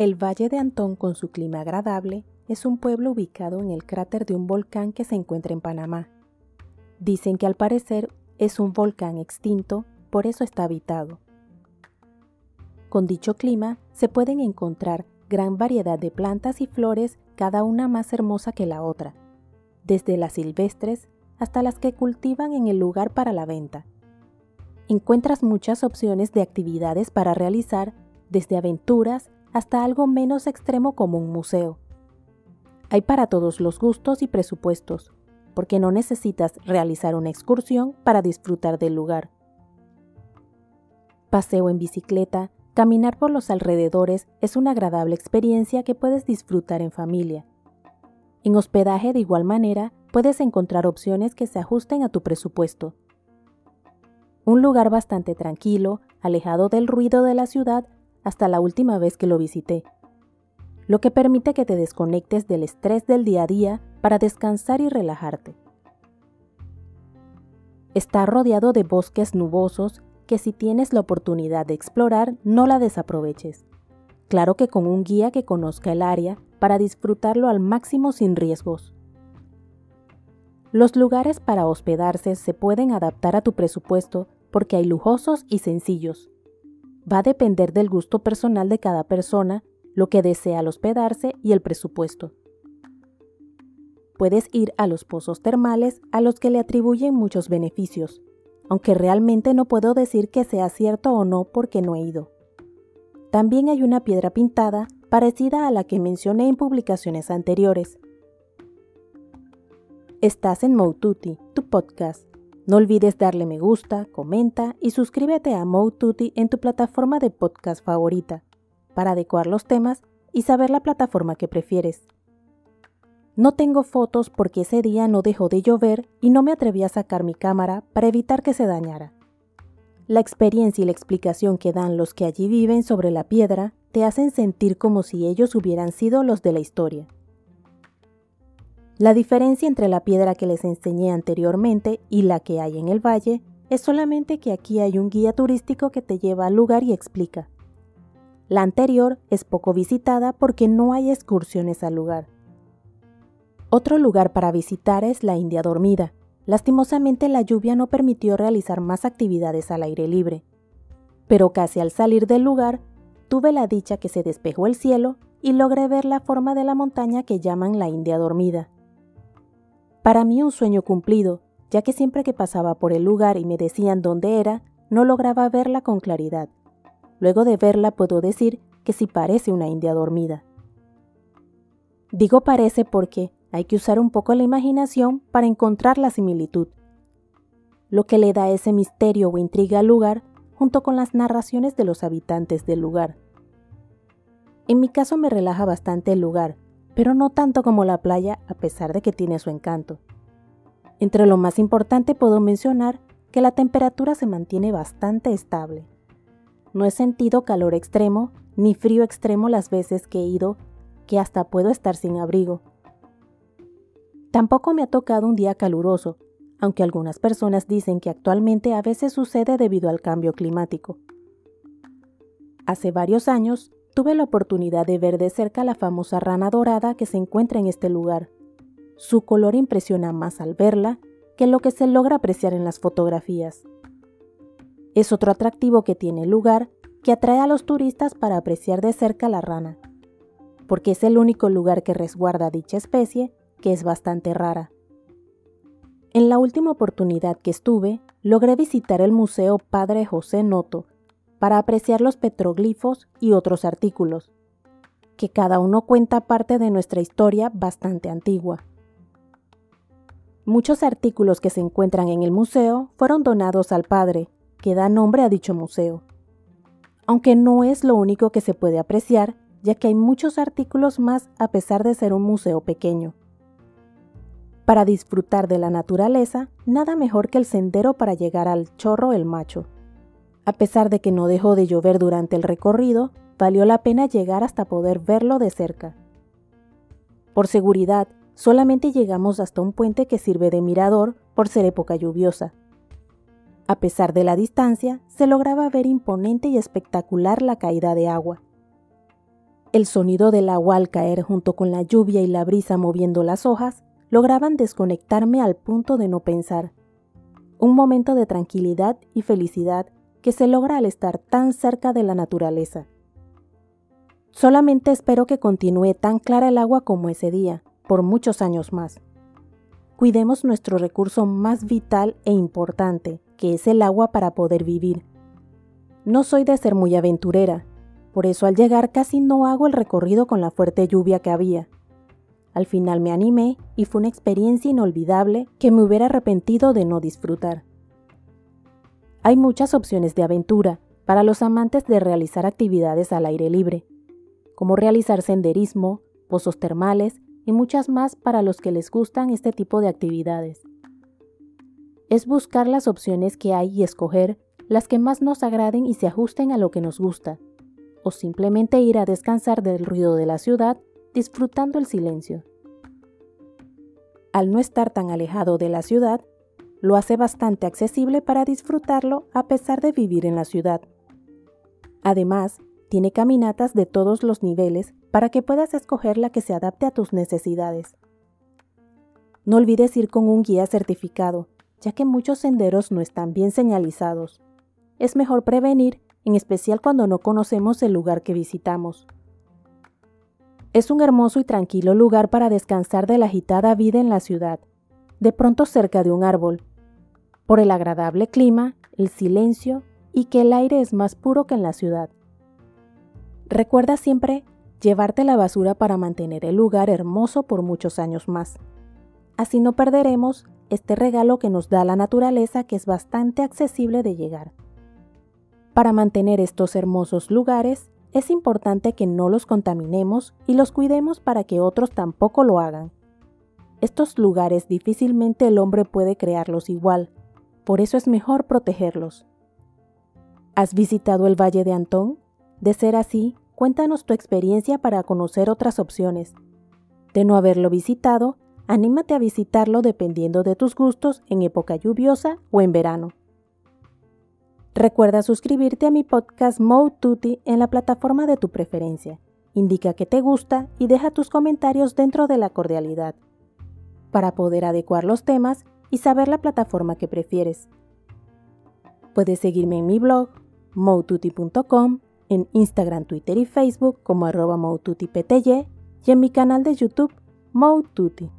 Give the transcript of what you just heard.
El Valle de Antón, con su clima agradable, es un pueblo ubicado en el cráter de un volcán que se encuentra en Panamá. Dicen que al parecer es un volcán extinto, por eso está habitado. Con dicho clima se pueden encontrar gran variedad de plantas y flores, cada una más hermosa que la otra, desde las silvestres hasta las que cultivan en el lugar para la venta. Encuentras muchas opciones de actividades para realizar, desde aventuras hasta algo menos extremo como un museo. Hay para todos los gustos y presupuestos, porque no necesitas realizar una excursión para disfrutar del lugar. Paseo en bicicleta, caminar por los alrededores es una agradable experiencia que puedes disfrutar en familia. En hospedaje de igual manera puedes encontrar opciones que se ajusten a tu presupuesto. Un lugar bastante tranquilo, alejado del ruido de la ciudad hasta la última vez que lo visité, lo que permite que te desconectes del estrés del día a día para descansar y relajarte. Está rodeado de bosques nubosos que si tienes la oportunidad de explorar no la desaproveches. Claro que con un guía que conozca el área para disfrutarlo al máximo sin riesgos. Los lugares para hospedarse se pueden adaptar a tu presupuesto porque hay lujosos y sencillos. Va a depender del gusto personal de cada persona, lo que desea al hospedarse y el presupuesto. Puedes ir a los pozos termales a los que le atribuyen muchos beneficios, aunque realmente no puedo decir que sea cierto o no porque no he ido. También hay una piedra pintada parecida a la que mencioné en publicaciones anteriores. Estás en Moututi, tu podcast. No olvides darle me gusta, comenta y suscríbete a Moututi en tu plataforma de podcast favorita para adecuar los temas y saber la plataforma que prefieres. No tengo fotos porque ese día no dejó de llover y no me atreví a sacar mi cámara para evitar que se dañara. La experiencia y la explicación que dan los que allí viven sobre la piedra te hacen sentir como si ellos hubieran sido los de la historia. La diferencia entre la piedra que les enseñé anteriormente y la que hay en el valle es solamente que aquí hay un guía turístico que te lleva al lugar y explica. La anterior es poco visitada porque no hay excursiones al lugar. Otro lugar para visitar es la India Dormida. Lastimosamente la lluvia no permitió realizar más actividades al aire libre. Pero casi al salir del lugar, tuve la dicha que se despejó el cielo y logré ver la forma de la montaña que llaman la India Dormida. Para mí un sueño cumplido, ya que siempre que pasaba por el lugar y me decían dónde era, no lograba verla con claridad. Luego de verla puedo decir que sí parece una India dormida. Digo parece porque, hay que usar un poco la imaginación para encontrar la similitud, lo que le da ese misterio o intriga al lugar junto con las narraciones de los habitantes del lugar. En mi caso me relaja bastante el lugar, pero no tanto como la playa a pesar de que tiene su encanto. Entre lo más importante puedo mencionar que la temperatura se mantiene bastante estable. No he sentido calor extremo ni frío extremo las veces que he ido, que hasta puedo estar sin abrigo, Tampoco me ha tocado un día caluroso, aunque algunas personas dicen que actualmente a veces sucede debido al cambio climático. Hace varios años tuve la oportunidad de ver de cerca la famosa rana dorada que se encuentra en este lugar. Su color impresiona más al verla que lo que se logra apreciar en las fotografías. Es otro atractivo que tiene el lugar que atrae a los turistas para apreciar de cerca la rana, porque es el único lugar que resguarda dicha especie que es bastante rara. En la última oportunidad que estuve, logré visitar el Museo Padre José Noto para apreciar los petroglifos y otros artículos, que cada uno cuenta parte de nuestra historia bastante antigua. Muchos artículos que se encuentran en el museo fueron donados al padre, que da nombre a dicho museo. Aunque no es lo único que se puede apreciar, ya que hay muchos artículos más a pesar de ser un museo pequeño. Para disfrutar de la naturaleza, nada mejor que el sendero para llegar al Chorro el Macho. A pesar de que no dejó de llover durante el recorrido, valió la pena llegar hasta poder verlo de cerca. Por seguridad, solamente llegamos hasta un puente que sirve de mirador por ser época lluviosa. A pesar de la distancia, se lograba ver imponente y espectacular la caída de agua. El sonido del agua al caer junto con la lluvia y la brisa moviendo las hojas lograban desconectarme al punto de no pensar. Un momento de tranquilidad y felicidad que se logra al estar tan cerca de la naturaleza. Solamente espero que continúe tan clara el agua como ese día, por muchos años más. Cuidemos nuestro recurso más vital e importante, que es el agua para poder vivir. No soy de ser muy aventurera, por eso al llegar casi no hago el recorrido con la fuerte lluvia que había. Al final me animé y fue una experiencia inolvidable que me hubiera arrepentido de no disfrutar. Hay muchas opciones de aventura para los amantes de realizar actividades al aire libre, como realizar senderismo, pozos termales y muchas más para los que les gustan este tipo de actividades. Es buscar las opciones que hay y escoger las que más nos agraden y se ajusten a lo que nos gusta, o simplemente ir a descansar del ruido de la ciudad disfrutando el silencio. Al no estar tan alejado de la ciudad, lo hace bastante accesible para disfrutarlo a pesar de vivir en la ciudad. Además, tiene caminatas de todos los niveles para que puedas escoger la que se adapte a tus necesidades. No olvides ir con un guía certificado, ya que muchos senderos no están bien señalizados. Es mejor prevenir, en especial cuando no conocemos el lugar que visitamos. Es un hermoso y tranquilo lugar para descansar de la agitada vida en la ciudad, de pronto cerca de un árbol, por el agradable clima, el silencio y que el aire es más puro que en la ciudad. Recuerda siempre llevarte la basura para mantener el lugar hermoso por muchos años más. Así no perderemos este regalo que nos da la naturaleza que es bastante accesible de llegar. Para mantener estos hermosos lugares, es importante que no los contaminemos y los cuidemos para que otros tampoco lo hagan. Estos lugares difícilmente el hombre puede crearlos igual, por eso es mejor protegerlos. ¿Has visitado el Valle de Antón? De ser así, cuéntanos tu experiencia para conocer otras opciones. De no haberlo visitado, anímate a visitarlo dependiendo de tus gustos en época lluviosa o en verano. Recuerda suscribirte a mi podcast Mode Tutti en la plataforma de tu preferencia. Indica que te gusta y deja tus comentarios dentro de la cordialidad. Para poder adecuar los temas y saber la plataforma que prefieres. Puedes seguirme en mi blog, moututi.com, en Instagram, Twitter y Facebook como arroba y en mi canal de YouTube, Moututi.